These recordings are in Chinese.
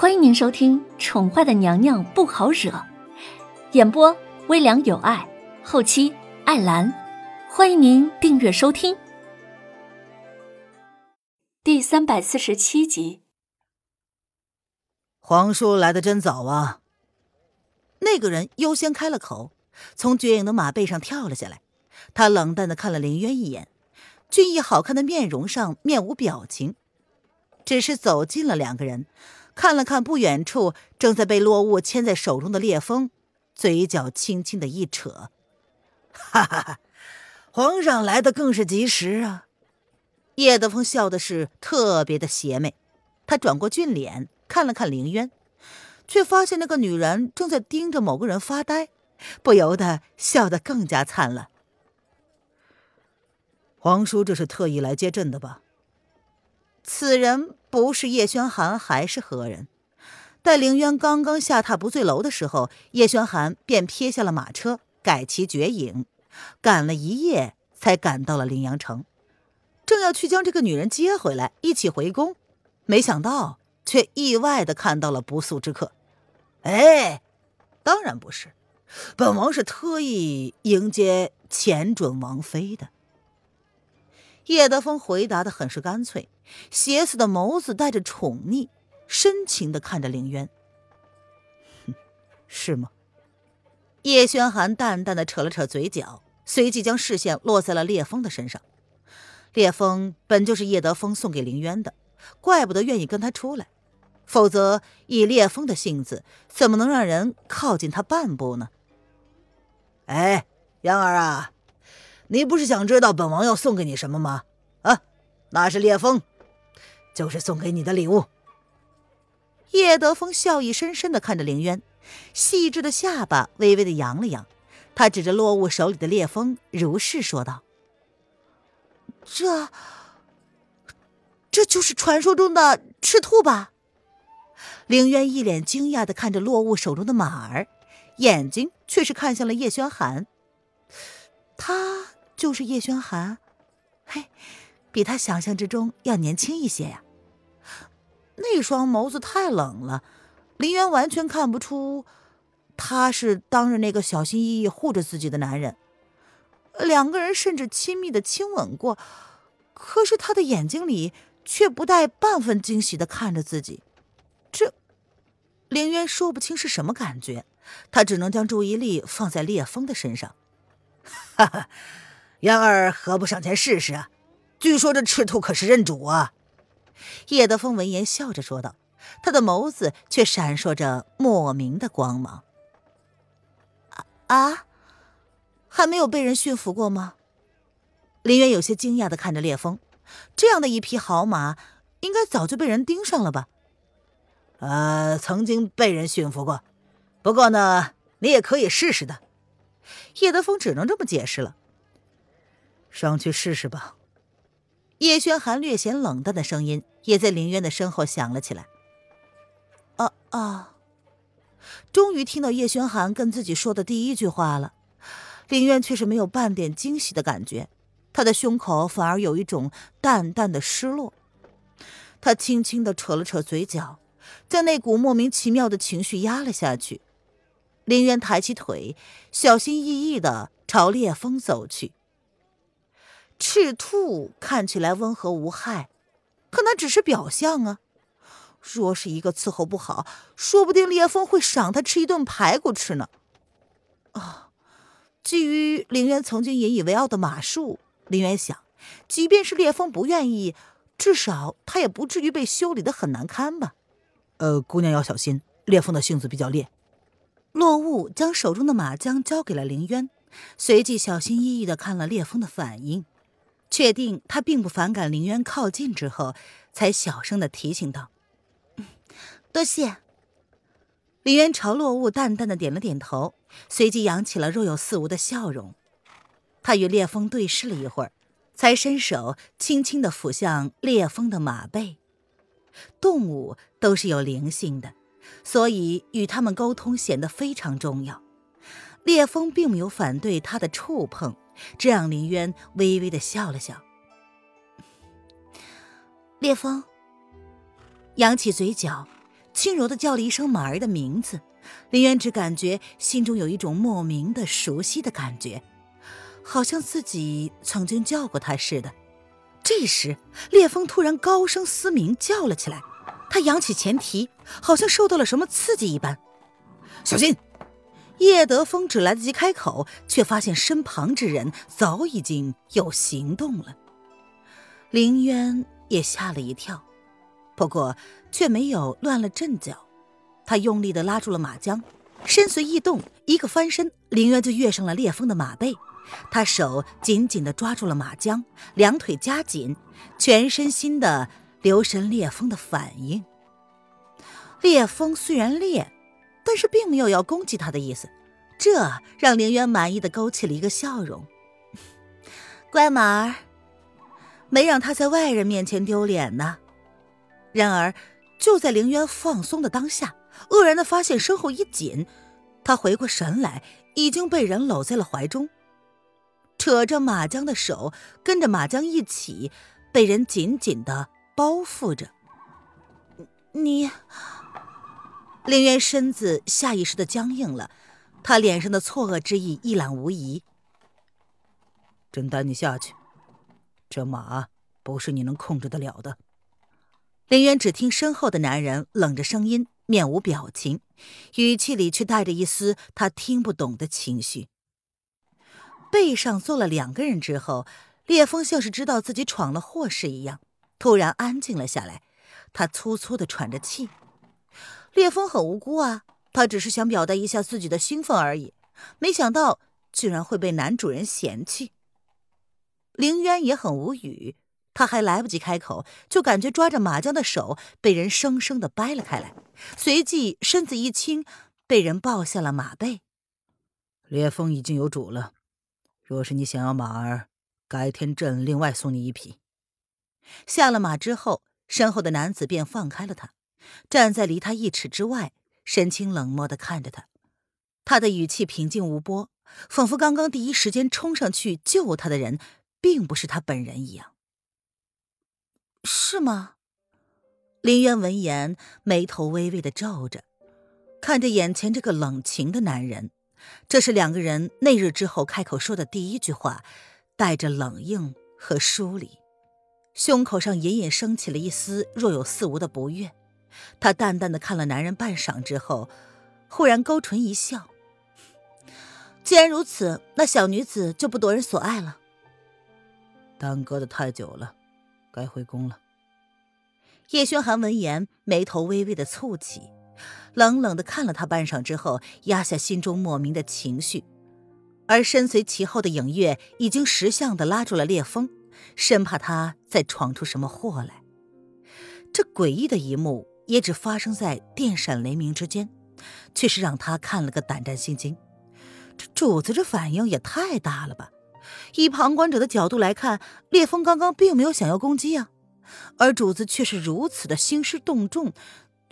欢迎您收听《宠坏的娘娘不好惹》，演播微凉有爱，后期艾兰。欢迎您订阅收听。第三百四十七集，皇叔来的真早啊！那个人优先开了口，从绝影的马背上跳了下来。他冷淡的看了林渊一眼，俊逸好看的面容上面无表情，只是走近了两个人。看了看不远处正在被落雾牵在手中的烈风，嘴角轻轻的一扯，哈哈哈！皇上来的更是及时啊！叶德风笑的是特别的邪魅，他转过俊脸看了看凌渊，却发现那个女人正在盯着某个人发呆，不由得笑得更加灿烂。皇叔这是特意来接朕的吧？此人不是叶轩寒还是何人？待凌渊刚刚下榻不醉楼的时候，叶轩寒便撇下了马车，改骑绝影，赶了一夜才赶到了凌阳城，正要去将这个女人接回来，一起回宫，没想到却意外的看到了不速之客。哎，当然不是，本王是特意迎接前准王妃的。叶德风回答的很是干脆，邪肆的眸子带着宠溺，深情的看着凌渊。哼，是吗？叶轩寒淡淡的扯了扯嘴角，随即将视线落在了烈风的身上。烈风本就是叶德风送给凌渊的，怪不得愿意跟他出来，否则以烈风的性子，怎么能让人靠近他半步呢？哎，杨儿啊！你不是想知道本王要送给你什么吗？啊，那是烈风，就是送给你的礼物。叶德风笑意深深的看着凌渊，细致的下巴微微的扬了扬，他指着落雾手里的烈风，如是说道：“这，这就是传说中的赤兔吧？”凌渊一脸惊讶的看着落雾手中的马儿，眼睛却是看向了叶轩寒，他。就是叶轩寒，嘿，比他想象之中要年轻一些呀。那双眸子太冷了，林渊完全看不出他是当日那个小心翼翼护着自己的男人。两个人甚至亲密的亲吻过，可是他的眼睛里却不带半分惊喜的看着自己。这，林渊说不清是什么感觉，他只能将注意力放在烈风的身上。哈哈。杨儿何不上前试试啊？据说这赤兔可是认主啊！叶德风闻言笑着说道，他的眸子却闪烁着莫名的光芒。啊！还没有被人驯服过吗？林渊有些惊讶的看着烈风，这样的一匹好马，应该早就被人盯上了吧？呃，曾经被人驯服过，不过呢，你也可以试试的。叶德风只能这么解释了。上去试试吧。叶轩寒略显冷淡的声音也在林渊的身后响了起来。啊啊！终于听到叶轩寒跟自己说的第一句话了，林渊却是没有半点惊喜的感觉，他的胸口反而有一种淡淡的失落。他轻轻的扯了扯嘴角，将那股莫名其妙的情绪压了下去。林渊抬起腿，小心翼翼的朝烈风走去。赤兔看起来温和无害，可那只是表象啊。若是一个伺候不好，说不定烈风会赏他吃一顿排骨吃呢。啊，基于凌渊曾经引以为傲的马术，凌渊想，即便是烈风不愿意，至少他也不至于被修理的很难堪吧。呃，姑娘要小心，烈风的性子比较烈。落雾将手中的马缰交给了凌渊，随即小心翼翼的看了烈风的反应。确定他并不反感林渊靠近之后，才小声的提醒道：“多谢。”林渊朝落雾淡淡的点了点头，随即扬起了若有似无的笑容。他与烈风对视了一会儿，才伸手轻轻的抚向烈风的马背。动物都是有灵性的，所以与他们沟通显得非常重要。烈风并没有反对他的触碰。这让林渊微微的笑了笑。烈风扬起嘴角，轻柔的叫了一声马儿的名字，林渊只感觉心中有一种莫名的熟悉的感觉，好像自己曾经叫过他似的。这时，烈风突然高声嘶鸣叫了起来，他扬起前蹄，好像受到了什么刺激一般。小心！叶德风只来得及开口，却发现身旁之人早已经有行动了。林渊也吓了一跳，不过却没有乱了阵脚。他用力的拉住了马缰，身随意动，一个翻身，林渊就跃上了烈风的马背。他手紧紧的抓住了马缰，两腿夹紧，全身心的留神烈风的反应。烈风虽然烈，但是并没有要攻击他的意思，这让凌渊满意的勾起了一个笑容。乖马儿。没让他在外人面前丢脸呢。然而，就在凌渊放松的当下，愕然的发现身后一紧，他回过神来，已经被人搂在了怀中，扯着马缰的手跟着马缰一起被人紧紧的包覆着。你，凌渊身子下意识的僵硬了，他脸上的错愕之意一览无遗。朕带你下去。这马不是你能控制得了的。林渊只听身后的男人冷着声音，面无表情，语气里却带着一丝他听不懂的情绪。背上坐了两个人之后，烈风像是知道自己闯了祸事一样，突然安静了下来。他粗粗的喘着气。烈风很无辜啊，他只是想表达一下自己的兴奋而已，没想到居然会被男主人嫌弃。凌渊也很无语，他还来不及开口，就感觉抓着马缰的手被人生生的掰了开来，随即身子一轻，被人抱下了马背。烈风已经有主了，若是你想要马儿，改天朕另外送你一匹。下了马之后，身后的男子便放开了他，站在离他一尺之外，神情冷漠的看着他，他的语气平静无波，仿佛刚刚第一时间冲上去救他的人。并不是他本人一样，是吗？林渊闻言，眉头微微的皱着，看着眼前这个冷情的男人，这是两个人那日之后开口说的第一句话，带着冷硬和疏离，胸口上隐隐升起了一丝若有似无的不悦。他淡淡的看了男人半晌之后，忽然勾唇一笑：“既然如此，那小女子就不夺人所爱了。”耽搁的太久了，该回宫了。叶轩寒闻言，眉头微微的蹙起，冷冷的看了他半晌之后，压下心中莫名的情绪。而身随其后的影月已经识相的拉住了烈风，生怕他再闯出什么祸来。这诡异的一幕也只发生在电闪雷鸣之间，却是让他看了个胆战心惊。这主子这反应也太大了吧！以旁观者的角度来看，烈风刚刚并没有想要攻击啊，而主子却是如此的兴师动众，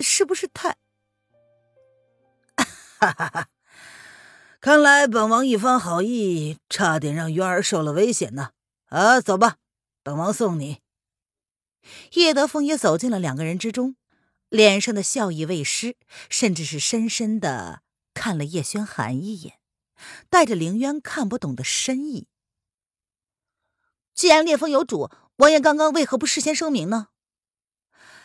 是不是太……哈哈哈！看来本王一番好意，差点让渊儿受了危险呢。啊，走吧，本王送你。叶德风也走进了两个人之中，脸上的笑意未失，甚至是深深的看了叶轩寒一眼，带着凌渊看不懂的深意。既然烈风有主，王爷刚刚为何不事先声明呢？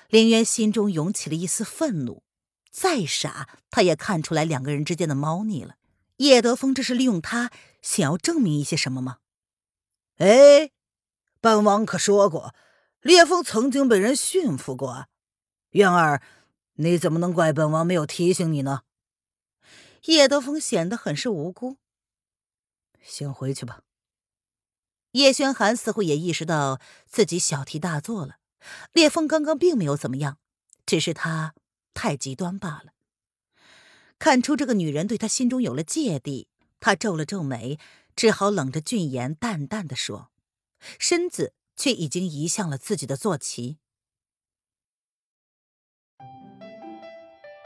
凌渊心中涌起了一丝愤怒，再傻他也看出来两个人之间的猫腻了。叶德风这是利用他想要证明一些什么吗？哎，本王可说过，烈风曾经被人驯服过。渊儿，你怎么能怪本王没有提醒你呢？叶德风显得很是无辜。先回去吧。叶轩寒似乎也意识到自己小题大做了，烈风刚刚并没有怎么样，只是他太极端罢了。看出这个女人对他心中有了芥蒂，他皱了皱眉，只好冷着俊颜，淡淡的说，身子却已经移向了自己的坐骑。